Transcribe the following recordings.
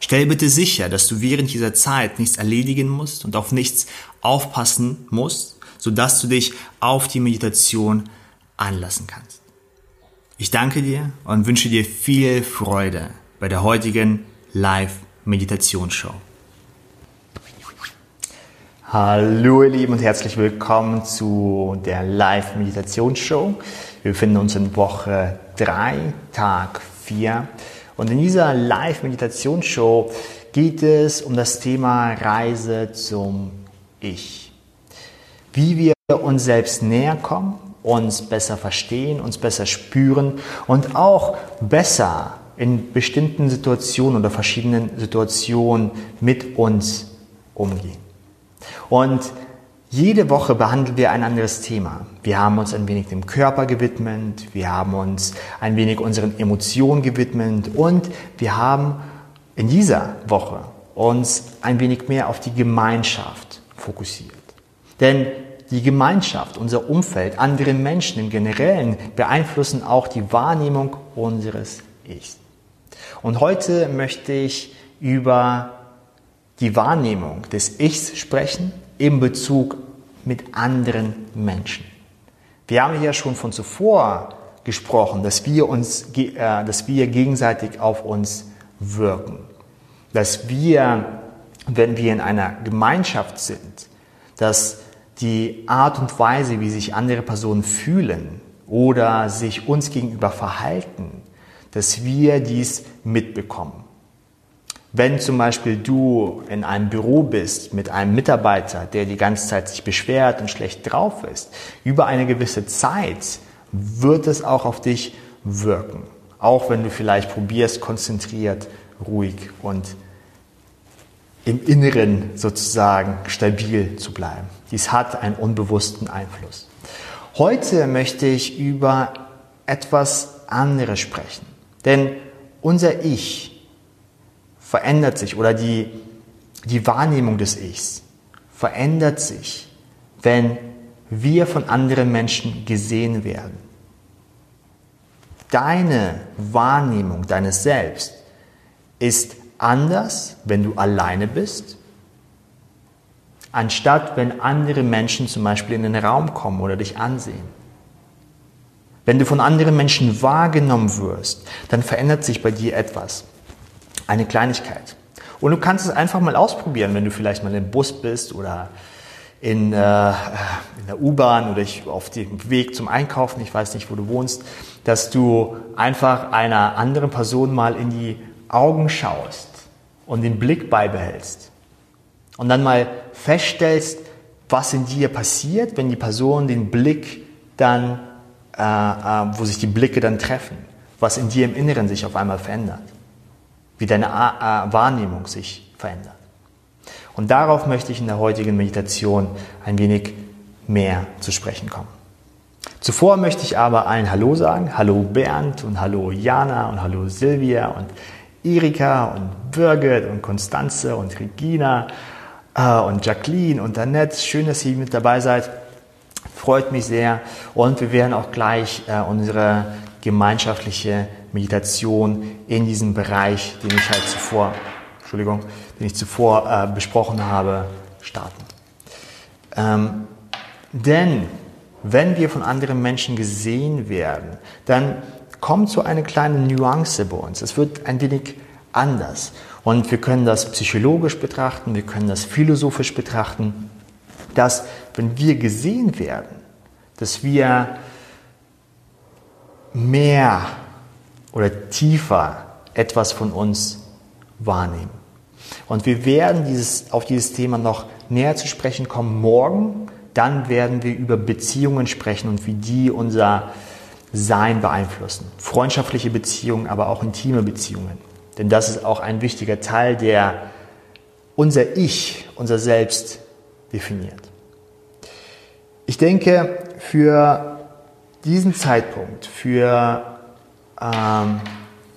Stell bitte sicher, dass du während dieser Zeit nichts erledigen musst und auf nichts aufpassen musst, sodass du dich auf die Meditation anlassen kannst. Ich danke dir und wünsche dir viel Freude bei der heutigen Live-Meditationsshow. Hallo ihr Lieben und herzlich willkommen zu der Live-Meditationsshow. Wir befinden uns in Woche 3, Tag 4 und in dieser Live-Meditationsshow geht es um das Thema Reise zum Ich. Wie wir uns selbst näher kommen, uns besser verstehen, uns besser spüren und auch besser in bestimmten Situationen oder verschiedenen Situationen mit uns umgehen. Und jede Woche behandeln wir ein anderes Thema. Wir haben uns ein wenig dem Körper gewidmet, wir haben uns ein wenig unseren Emotionen gewidmet und wir haben in dieser Woche uns ein wenig mehr auf die Gemeinschaft fokussiert. Denn die Gemeinschaft, unser Umfeld, andere Menschen im Generellen beeinflussen auch die Wahrnehmung unseres Ichs. Und heute möchte ich über die Wahrnehmung des Ichs sprechen in Bezug mit anderen Menschen. Wir haben ja schon von zuvor gesprochen, dass wir uns, äh, dass wir gegenseitig auf uns wirken. Dass wir, wenn wir in einer Gemeinschaft sind, dass die Art und Weise, wie sich andere Personen fühlen oder sich uns gegenüber verhalten, dass wir dies mitbekommen. Wenn zum Beispiel du in einem Büro bist mit einem Mitarbeiter, der die ganze Zeit sich beschwert und schlecht drauf ist, über eine gewisse Zeit wird es auch auf dich wirken. Auch wenn du vielleicht probierst, konzentriert, ruhig und im Inneren sozusagen stabil zu bleiben. Dies hat einen unbewussten Einfluss. Heute möchte ich über etwas anderes sprechen. Denn unser Ich verändert sich oder die, die Wahrnehmung des Ichs verändert sich, wenn wir von anderen Menschen gesehen werden. Deine Wahrnehmung deines Selbst ist anders, wenn du alleine bist, anstatt wenn andere Menschen zum Beispiel in den Raum kommen oder dich ansehen. Wenn du von anderen Menschen wahrgenommen wirst, dann verändert sich bei dir etwas eine Kleinigkeit. Und du kannst es einfach mal ausprobieren, wenn du vielleicht mal im Bus bist oder in, äh, in der U-Bahn oder ich, auf dem Weg zum Einkaufen, ich weiß nicht, wo du wohnst, dass du einfach einer anderen Person mal in die Augen schaust und den Blick beibehältst. Und dann mal feststellst, was in dir passiert, wenn die Person den Blick dann, äh, äh, wo sich die Blicke dann treffen, was in dir im Inneren sich auf einmal verändert wie deine Wahrnehmung sich verändert. Und darauf möchte ich in der heutigen Meditation ein wenig mehr zu sprechen kommen. Zuvor möchte ich aber allen Hallo sagen. Hallo Bernd und hallo Jana und hallo Silvia und Erika und Birgit und Konstanze und Regina äh, und Jacqueline und Annette. Schön, dass ihr mit dabei seid. Freut mich sehr. Und wir werden auch gleich äh, unsere gemeinschaftliche Meditation in diesem Bereich, den ich halt zuvor, Entschuldigung, den ich zuvor äh, besprochen habe, starten. Ähm, denn wenn wir von anderen Menschen gesehen werden, dann kommt so eine kleine Nuance bei uns. Es wird ein wenig anders. Und wir können das psychologisch betrachten, wir können das philosophisch betrachten, dass wenn wir gesehen werden, dass wir mehr oder tiefer etwas von uns wahrnehmen. Und wir werden dieses, auf dieses Thema noch näher zu sprechen kommen morgen. Dann werden wir über Beziehungen sprechen und wie die unser Sein beeinflussen. Freundschaftliche Beziehungen, aber auch intime Beziehungen. Denn das ist auch ein wichtiger Teil, der unser Ich, unser Selbst definiert. Ich denke, für diesen Zeitpunkt, für, ähm,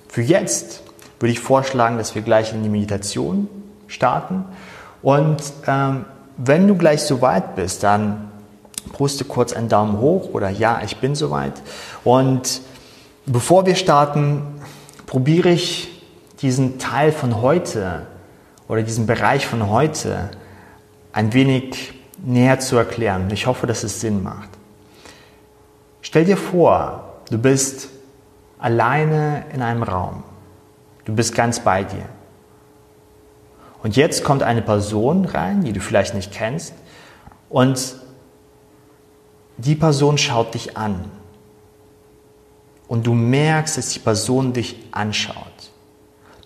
für jetzt, würde ich vorschlagen, dass wir gleich in die Meditation starten. Und ähm, wenn du gleich so weit bist, dann poste kurz einen Daumen hoch oder ja, ich bin soweit. Und bevor wir starten, probiere ich diesen Teil von heute oder diesen Bereich von heute ein wenig näher zu erklären. Ich hoffe, dass es Sinn macht. Stell dir vor, du bist alleine in einem Raum. Du bist ganz bei dir. Und jetzt kommt eine Person rein, die du vielleicht nicht kennst, und die Person schaut dich an. Und du merkst, dass die Person dich anschaut.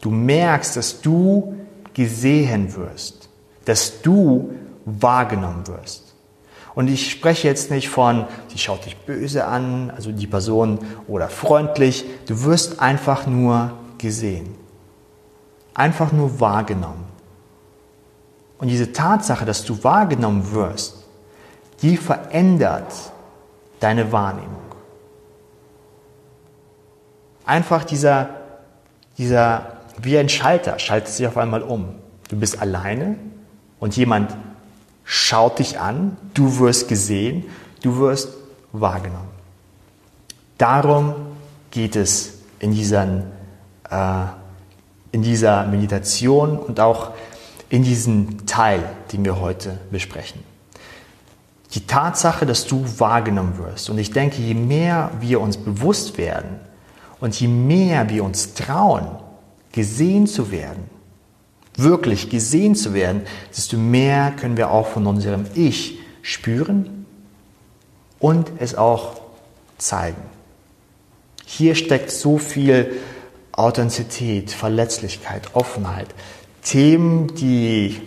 Du merkst, dass du gesehen wirst, dass du wahrgenommen wirst. Und ich spreche jetzt nicht von, sie schaut dich böse an, also die Person, oder freundlich. Du wirst einfach nur gesehen. Einfach nur wahrgenommen. Und diese Tatsache, dass du wahrgenommen wirst, die verändert deine Wahrnehmung. Einfach dieser, dieser, wie ein Schalter, schaltet sich auf einmal um. Du bist alleine und jemand schaut dich an, du wirst gesehen, du wirst wahrgenommen. Darum geht es in, diesen, äh, in dieser Meditation und auch in diesem Teil, den wir heute besprechen. Die Tatsache, dass du wahrgenommen wirst. Und ich denke, je mehr wir uns bewusst werden und je mehr wir uns trauen, gesehen zu werden, wirklich gesehen zu werden, desto mehr können wir auch von unserem Ich spüren und es auch zeigen. Hier steckt so viel Authentizität, Verletzlichkeit, Offenheit, Themen, die,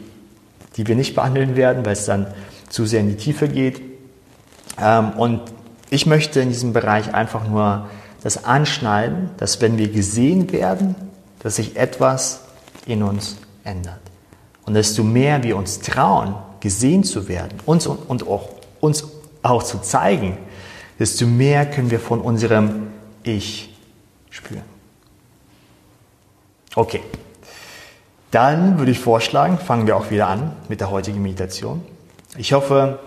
die wir nicht behandeln werden, weil es dann zu sehr in die Tiefe geht. Ähm, und ich möchte in diesem Bereich einfach nur das anschneiden, dass wenn wir gesehen werden, dass sich etwas in uns ändert. Und desto mehr wir uns trauen, gesehen zu werden uns und, und auch, uns auch zu zeigen, desto mehr können wir von unserem Ich spüren. Okay, dann würde ich vorschlagen, fangen wir auch wieder an mit der heutigen Meditation. Ich hoffe,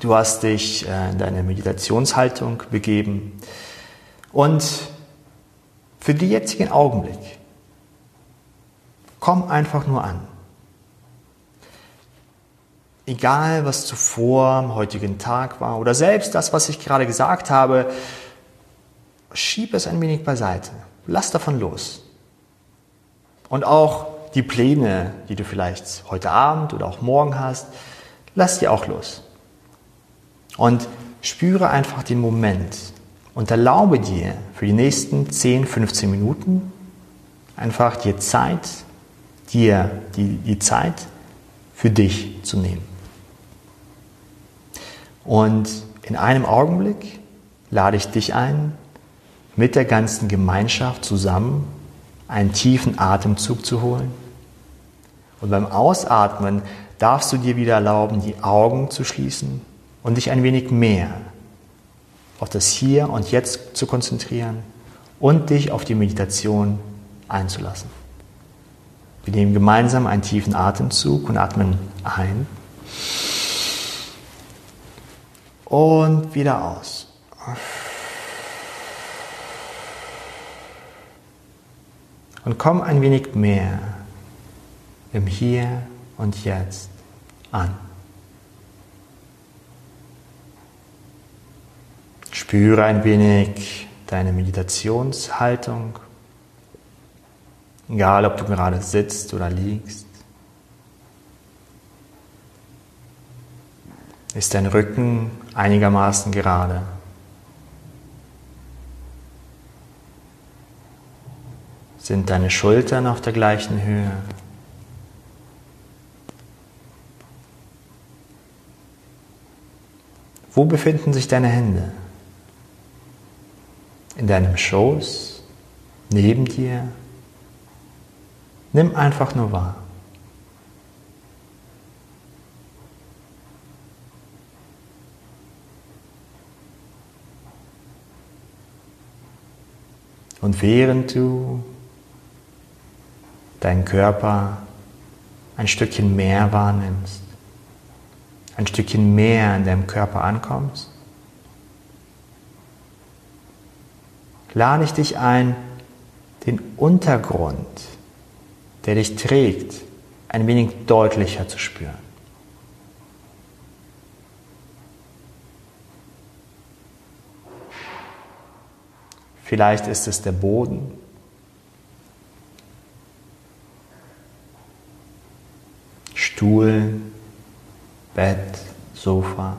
du hast dich äh, in deine Meditationshaltung begeben und für den jetzigen Augenblick Komm einfach nur an. Egal, was zuvor am heutigen Tag war oder selbst das, was ich gerade gesagt habe, schieb es ein wenig beiseite. Lass davon los. Und auch die Pläne, die du vielleicht heute Abend oder auch morgen hast, lass die auch los. Und spüre einfach den Moment und erlaube dir für die nächsten 10, 15 Minuten einfach dir Zeit dir die, die Zeit für dich zu nehmen. Und in einem Augenblick lade ich dich ein, mit der ganzen Gemeinschaft zusammen einen tiefen Atemzug zu holen. Und beim Ausatmen darfst du dir wieder erlauben, die Augen zu schließen und dich ein wenig mehr auf das Hier und Jetzt zu konzentrieren und dich auf die Meditation einzulassen. Wir nehmen gemeinsam einen tiefen Atemzug und atmen ein. Und wieder aus. Und komm ein wenig mehr im Hier und Jetzt an. Spüre ein wenig deine Meditationshaltung. Egal, ob du gerade sitzt oder liegst. Ist dein Rücken einigermaßen gerade? Sind deine Schultern auf der gleichen Höhe? Wo befinden sich deine Hände? In deinem Schoß? Neben dir? Nimm einfach nur wahr. Und während du deinen Körper ein Stückchen mehr wahrnimmst, ein Stückchen mehr in deinem Körper ankommst, lade ich dich ein, den Untergrund der dich trägt, ein wenig deutlicher zu spüren. Vielleicht ist es der Boden. Stuhl, Bett, Sofa.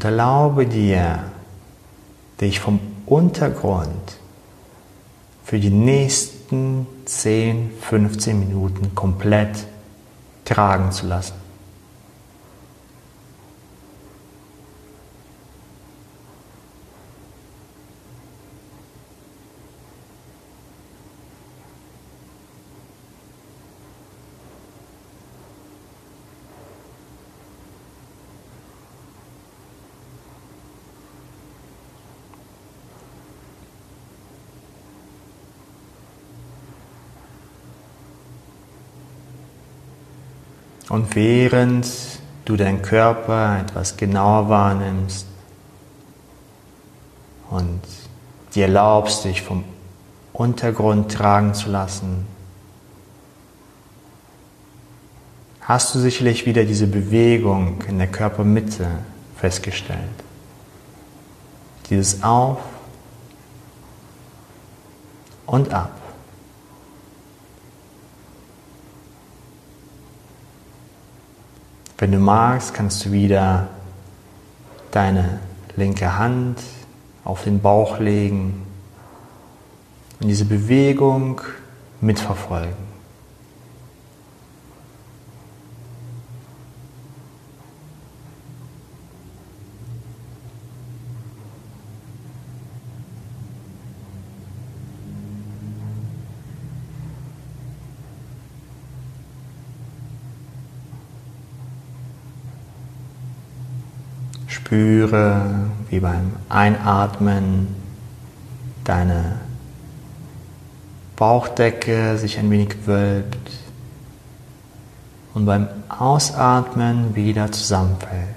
Und erlaube dir, dich vom Untergrund für die nächsten 10, 15 Minuten komplett tragen zu lassen. Und während du deinen Körper etwas genauer wahrnimmst und dir erlaubst, dich vom Untergrund tragen zu lassen, hast du sicherlich wieder diese Bewegung in der Körpermitte festgestellt. Dieses Auf und Ab. Wenn du magst, kannst du wieder deine linke Hand auf den Bauch legen und diese Bewegung mitverfolgen. Spüre, wie beim Einatmen deine Bauchdecke sich ein wenig wölbt und beim Ausatmen wieder zusammenfällt.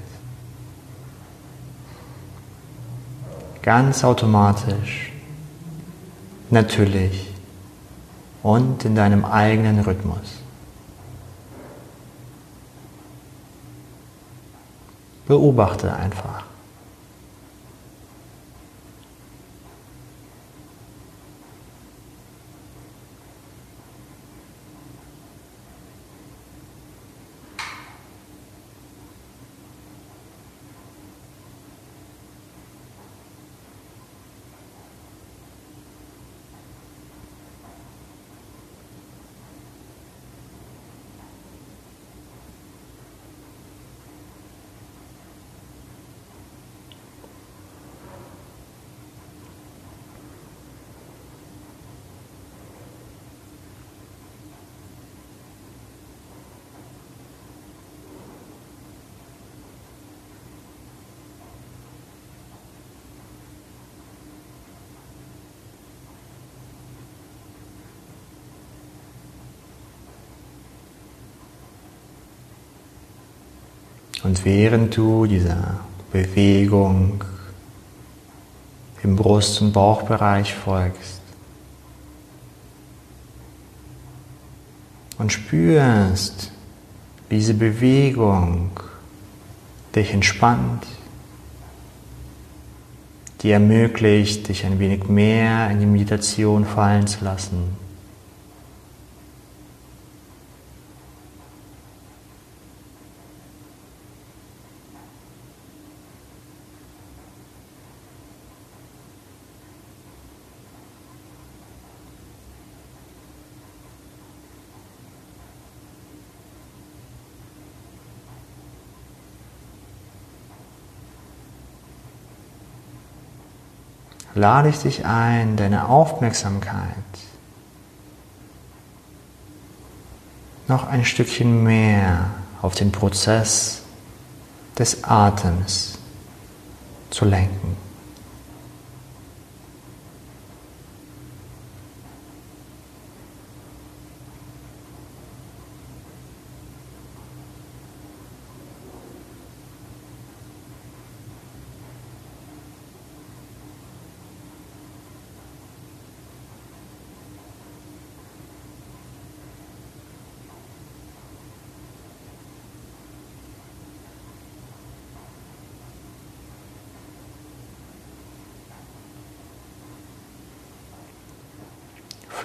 Ganz automatisch, natürlich und in deinem eigenen Rhythmus. Beobachte einfach. Und während du dieser Bewegung im Brust- und Bauchbereich folgst und spürst, wie diese Bewegung dich entspannt, die ermöglicht, dich ein wenig mehr in die Meditation fallen zu lassen. Lade ich dich ein, deine Aufmerksamkeit noch ein Stückchen mehr auf den Prozess des Atems zu lenken.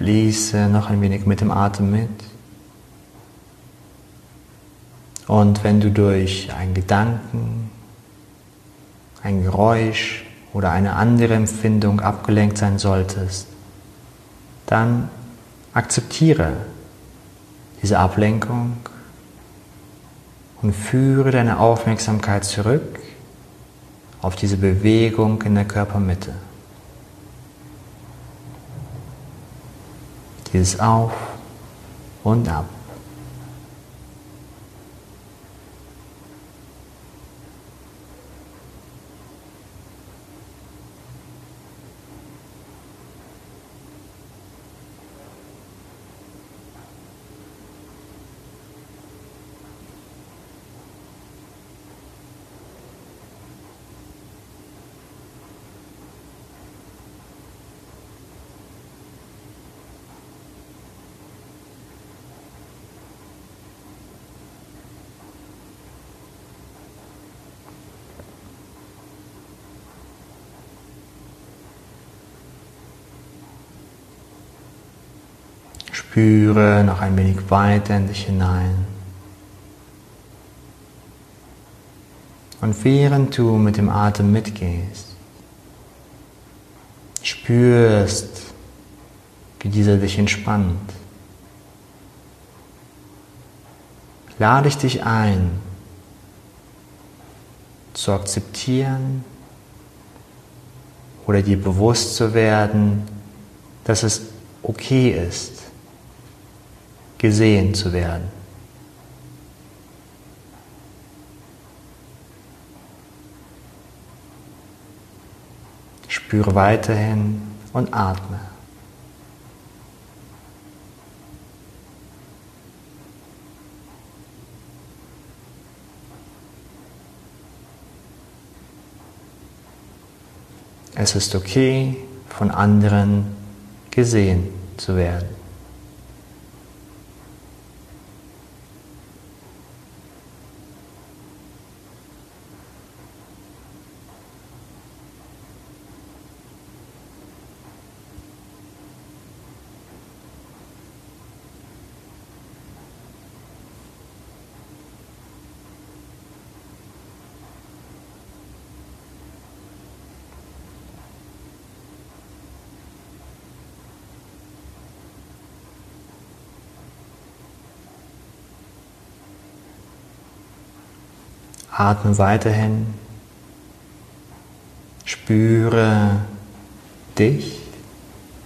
Fließe noch ein wenig mit dem Atem mit. Und wenn du durch einen Gedanken, ein Geräusch oder eine andere Empfindung abgelenkt sein solltest, dann akzeptiere diese Ablenkung und führe deine Aufmerksamkeit zurück auf diese Bewegung in der Körpermitte. Dieses Auf und Ab. Spüre noch ein wenig weiter in dich hinein. Und während du mit dem Atem mitgehst, spürst, wie dieser dich entspannt, lade ich dich ein, zu akzeptieren oder dir bewusst zu werden, dass es okay ist, gesehen zu werden. Spüre weiterhin und atme. Es ist okay, von anderen gesehen zu werden. Atme weiterhin. Spüre dich,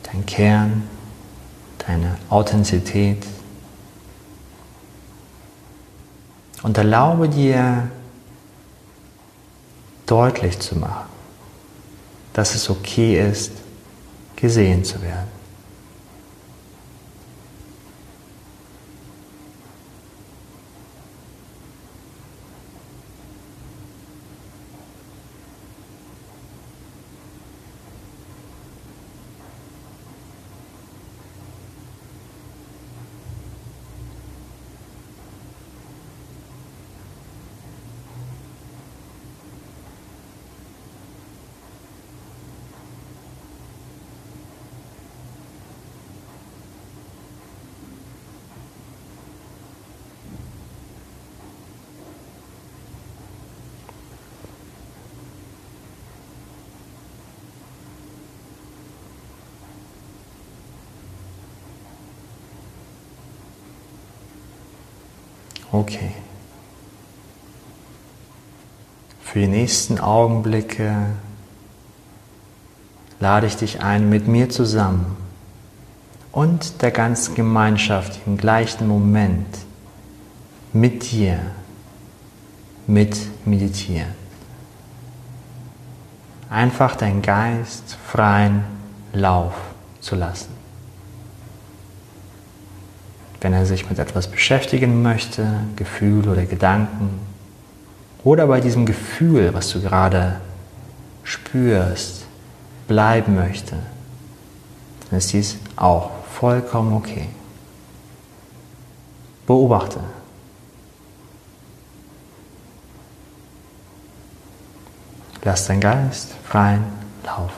dein Kern, deine Authentizität. Und erlaube dir deutlich zu machen, dass es okay ist, gesehen zu werden. Okay. Für die nächsten Augenblicke lade ich dich ein, mit mir zusammen und der ganzen Gemeinschaft im gleichen Moment mit dir mit meditieren. Einfach deinen Geist freien Lauf zu lassen. Wenn er sich mit etwas beschäftigen möchte, Gefühl oder Gedanken, oder bei diesem Gefühl, was du gerade spürst, bleiben möchte, dann ist dies auch vollkommen okay. Beobachte. Lass dein Geist freien Lauf.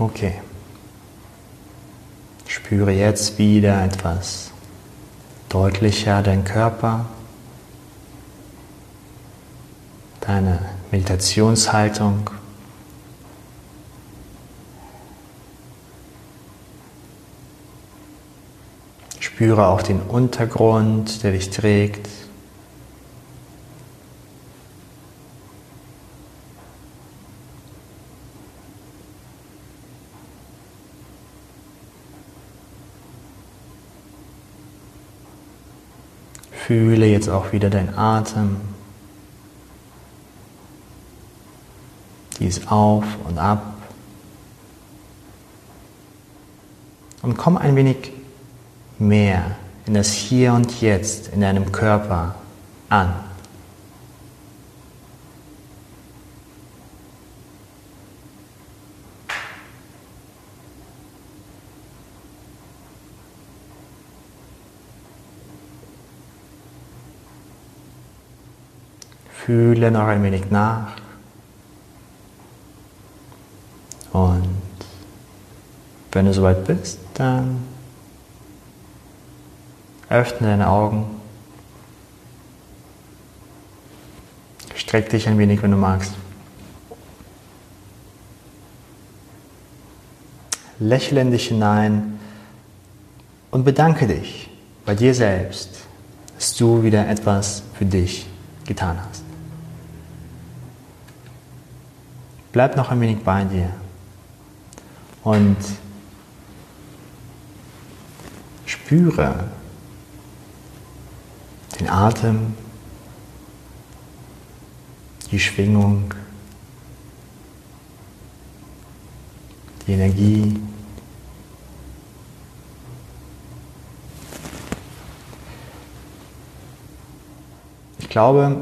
Okay. Spüre jetzt wieder etwas deutlicher deinen Körper, deine Meditationshaltung. Spüre auch den Untergrund, der dich trägt. Fühle jetzt auch wieder deinen Atem. Dies auf und ab. Und komm ein wenig mehr in das Hier und Jetzt in deinem Körper an. Fühle noch ein wenig nach. Und wenn du soweit bist, dann öffne deine Augen. Streck dich ein wenig, wenn du magst. Lächle in dich hinein und bedanke dich bei dir selbst, dass du wieder etwas für dich getan hast. Bleib noch ein wenig bei dir. Und spüre den Atem, die Schwingung, die Energie. Ich glaube,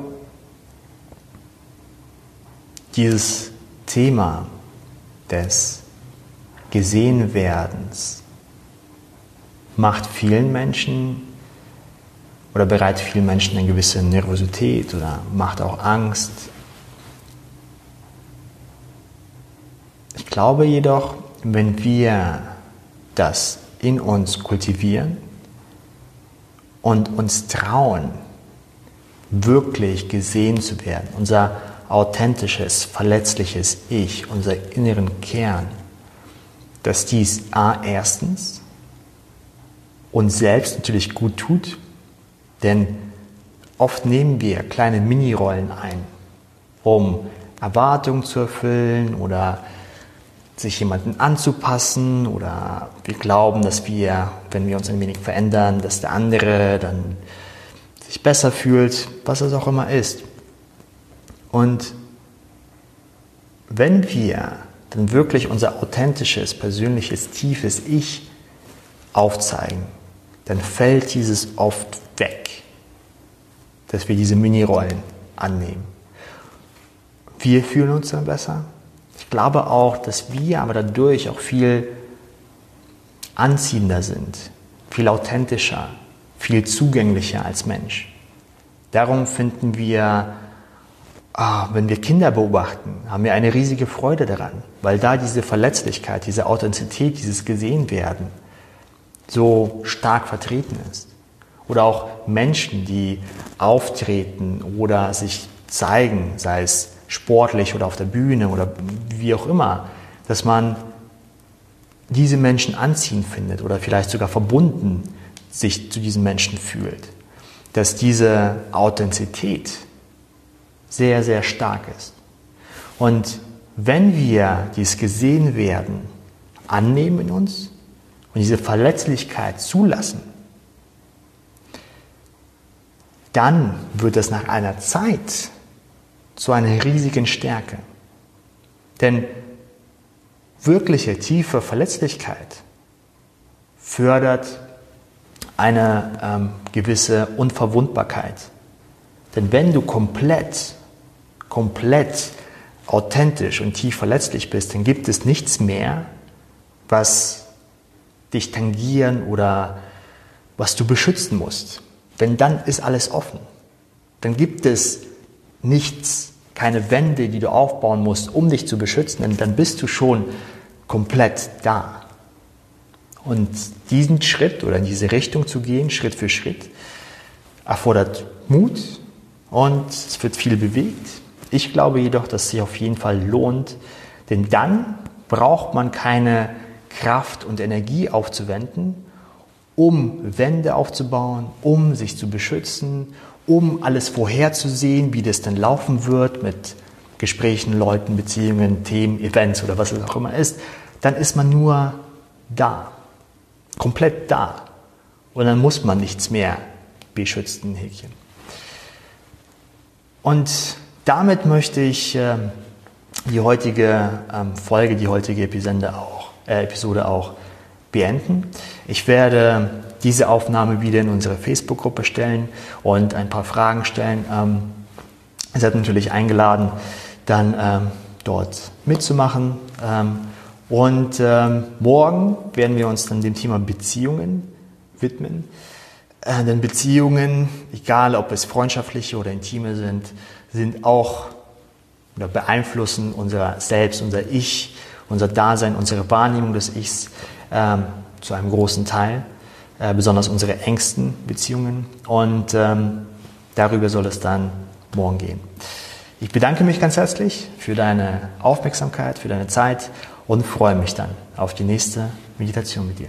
dieses Thema des Gesehenwerdens macht vielen Menschen oder bereitet vielen Menschen eine gewisse Nervosität oder macht auch Angst. Ich glaube jedoch, wenn wir das in uns kultivieren und uns trauen, wirklich gesehen zu werden, unser authentisches, verletzliches Ich, unser inneren Kern, dass dies A erstens uns selbst natürlich gut tut, denn oft nehmen wir kleine Mini-Rollen ein, um Erwartungen zu erfüllen oder sich jemanden anzupassen oder wir glauben, dass wir, wenn wir uns ein wenig verändern, dass der andere dann sich besser fühlt, was es auch immer ist. Und wenn wir dann wirklich unser authentisches, persönliches, tiefes Ich aufzeigen, dann fällt dieses oft weg, dass wir diese Mini-Rollen annehmen. wir fühlen uns dann besser. Ich glaube auch, dass wir aber dadurch auch viel anziehender sind, viel authentischer, viel zugänglicher als Mensch. Darum finden wir, ah, wenn wir Kinder beobachten, haben wir eine riesige Freude daran, weil da diese Verletzlichkeit, diese Authentizität, dieses Gesehenwerden so stark vertreten ist. Oder auch Menschen, die auftreten oder sich zeigen, sei es sportlich oder auf der Bühne oder wie auch immer, dass man diese Menschen anziehend findet oder vielleicht sogar verbunden sich zu diesen Menschen fühlt. Dass diese Authentizität sehr, sehr stark ist. Und wenn wir dies gesehen werden, annehmen in uns und diese Verletzlichkeit zulassen, dann wird es nach einer Zeit zu einer riesigen Stärke. Denn wirkliche tiefe Verletzlichkeit fördert eine ähm, gewisse Unverwundbarkeit. Denn wenn du komplett, komplett authentisch und tief verletzlich bist, dann gibt es nichts mehr, was dich tangieren oder was du beschützen musst. Denn dann ist alles offen. Dann gibt es nichts, keine Wände, die du aufbauen musst, um dich zu beschützen, denn dann bist du schon komplett da. Und diesen Schritt oder in diese Richtung zu gehen, Schritt für Schritt, erfordert Mut und es wird viel bewegt. Ich glaube jedoch, dass es sich auf jeden Fall lohnt, denn dann braucht man keine Kraft und Energie aufzuwenden, um Wände aufzubauen, um sich zu beschützen, um alles vorherzusehen, wie das dann laufen wird mit Gesprächen, Leuten, Beziehungen, Themen, Events oder was es auch immer ist, dann ist man nur da, komplett da. Und dann muss man nichts mehr beschützen, Häkchen. Und damit möchte ich äh, die heutige ähm, Folge, die heutige Episode auch, äh, Episode auch beenden. Ich werde diese Aufnahme wieder in unsere Facebook-Gruppe stellen und ein paar Fragen stellen. Ähm, ihr seid natürlich eingeladen, dann ähm, dort mitzumachen. Ähm, und ähm, morgen werden wir uns dann dem Thema Beziehungen widmen. Äh, denn Beziehungen, egal ob es freundschaftliche oder intime sind, sind auch oder beeinflussen unser Selbst, unser Ich, unser Dasein, unsere Wahrnehmung des Ichs ähm, zu einem großen Teil. Äh, besonders unsere engsten Beziehungen. Und ähm, darüber soll es dann morgen gehen. Ich bedanke mich ganz herzlich für deine Aufmerksamkeit, für deine Zeit und freue mich dann auf die nächste Meditation mit dir.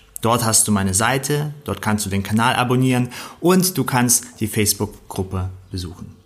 Dort hast du meine Seite, dort kannst du den Kanal abonnieren und du kannst die Facebook-Gruppe besuchen.